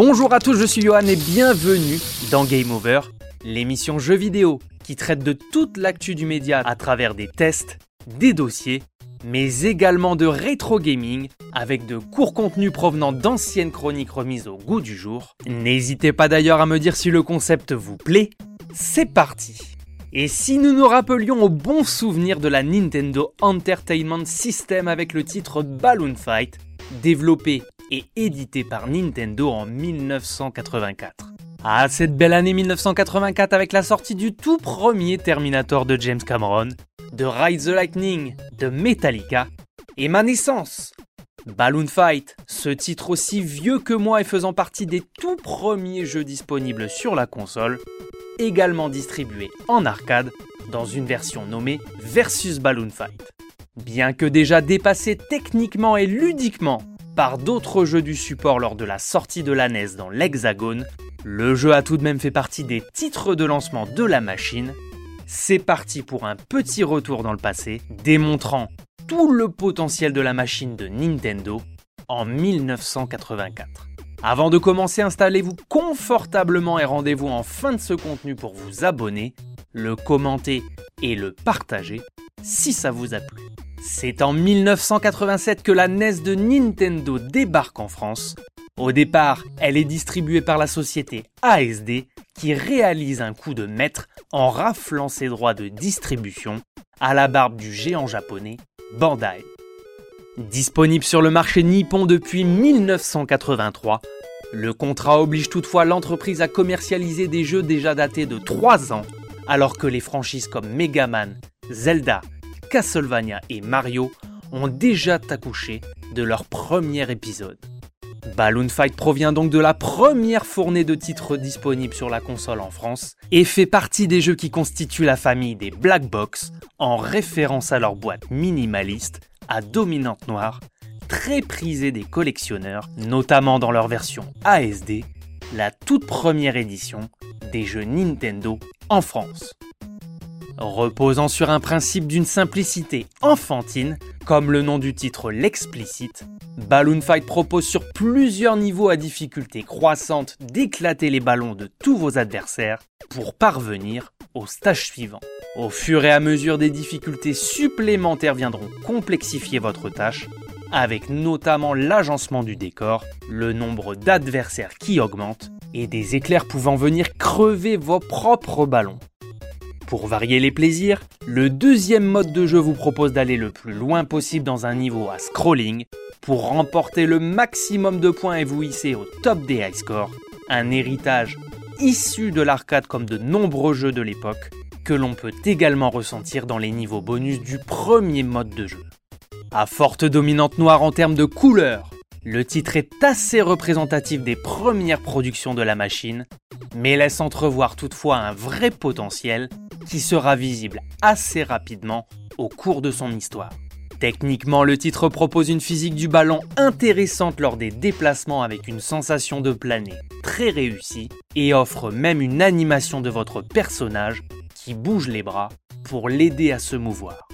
Bonjour à tous, je suis Johan et bienvenue dans Game Over, l'émission jeux vidéo qui traite de toute l'actu du média à travers des tests, des dossiers, mais également de rétro gaming avec de courts contenus provenant d'anciennes chroniques remises au goût du jour. N'hésitez pas d'ailleurs à me dire si le concept vous plaît. C'est parti et si nous nous rappelions au bon souvenir de la Nintendo Entertainment System avec le titre Balloon Fight, développé et édité par Nintendo en 1984. Ah, cette belle année 1984 avec la sortie du tout premier Terminator de James Cameron, de Ride the Lightning, de Metallica, et ma naissance. Balloon Fight, ce titre aussi vieux que moi et faisant partie des tout premiers jeux disponibles sur la console, également distribué en arcade dans une version nommée Versus Balloon Fight. Bien que déjà dépassé techniquement et ludiquement par d'autres jeux du support lors de la sortie de la NES dans l'Hexagone, le jeu a tout de même fait partie des titres de lancement de la machine. C'est parti pour un petit retour dans le passé, démontrant tout le potentiel de la machine de Nintendo en 1984. Avant de commencer, installez-vous confortablement et rendez-vous en fin de ce contenu pour vous abonner, le commenter et le partager si ça vous a plu. C'est en 1987 que la NES de Nintendo débarque en France. Au départ, elle est distribuée par la société ASD qui réalise un coup de maître en raflant ses droits de distribution à la barbe du géant japonais Bandai. Disponible sur le marché nippon depuis 1983, le contrat oblige toutefois l'entreprise à commercialiser des jeux déjà datés de 3 ans, alors que les franchises comme Mega Man, Zelda, Castlevania et Mario ont déjà accouché de leur premier épisode. Balloon Fight provient donc de la première fournée de titres disponibles sur la console en France et fait partie des jeux qui constituent la famille des Black Box en référence à leur boîte minimaliste à dominante noire, très prisée des collectionneurs, notamment dans leur version ASD, la toute première édition des jeux Nintendo en France. Reposant sur un principe d'une simplicité enfantine, comme le nom du titre l'explicite, Balloon Fight propose sur plusieurs niveaux à difficulté croissante d'éclater les ballons de tous vos adversaires pour parvenir au stage suivant. Au fur et à mesure des difficultés supplémentaires viendront complexifier votre tâche, avec notamment l'agencement du décor, le nombre d'adversaires qui augmente et des éclairs pouvant venir crever vos propres ballons. Pour varier les plaisirs, le deuxième mode de jeu vous propose d'aller le plus loin possible dans un niveau à scrolling pour remporter le maximum de points et vous hisser au top des high scores, un héritage issu de l'arcade comme de nombreux jeux de l'époque, que l'on peut également ressentir dans les niveaux bonus du premier mode de jeu. À forte dominante noire en termes de couleurs, le titre est assez représentatif des premières productions de la machine, mais laisse entrevoir toutefois un vrai potentiel qui sera visible assez rapidement au cours de son histoire. Techniquement, le titre propose une physique du ballon intéressante lors des déplacements avec une sensation de planer très réussie et offre même une animation de votre personnage qui bouge les bras pour l'aider à se mouvoir.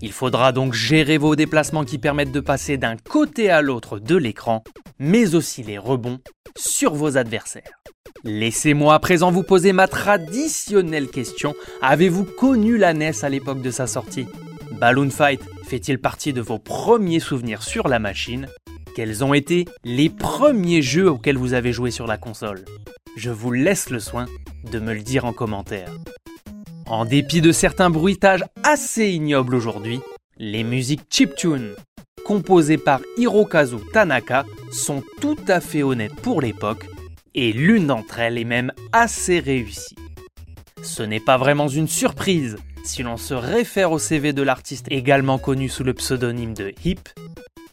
Il faudra donc gérer vos déplacements qui permettent de passer d'un côté à l'autre de l'écran, mais aussi les rebonds sur vos adversaires. Laissez-moi à présent vous poser ma traditionnelle question. Avez-vous connu la NES à l'époque de sa sortie? Balloon Fight fait-il partie de vos premiers souvenirs sur la machine? Quels ont été les premiers jeux auxquels vous avez joué sur la console? Je vous laisse le soin de me le dire en commentaire. En dépit de certains bruitages assez ignobles aujourd'hui, les musiques chiptune composées par Hirokazu Tanaka sont tout à fait honnêtes pour l'époque et l'une d'entre elles est même assez réussie. Ce n'est pas vraiment une surprise si l'on se réfère au CV de l'artiste également connu sous le pseudonyme de Hip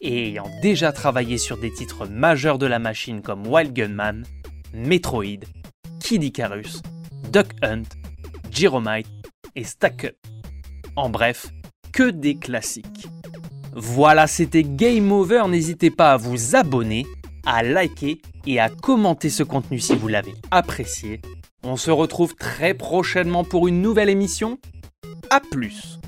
et ayant déjà travaillé sur des titres majeurs de la machine comme Wild Gunman, Metroid, Kid Icarus, Duck Hunt Jeromite et Stack Up. En bref, que des classiques. Voilà, c'était Game Over. N'hésitez pas à vous abonner, à liker et à commenter ce contenu si vous l'avez apprécié. On se retrouve très prochainement pour une nouvelle émission. A plus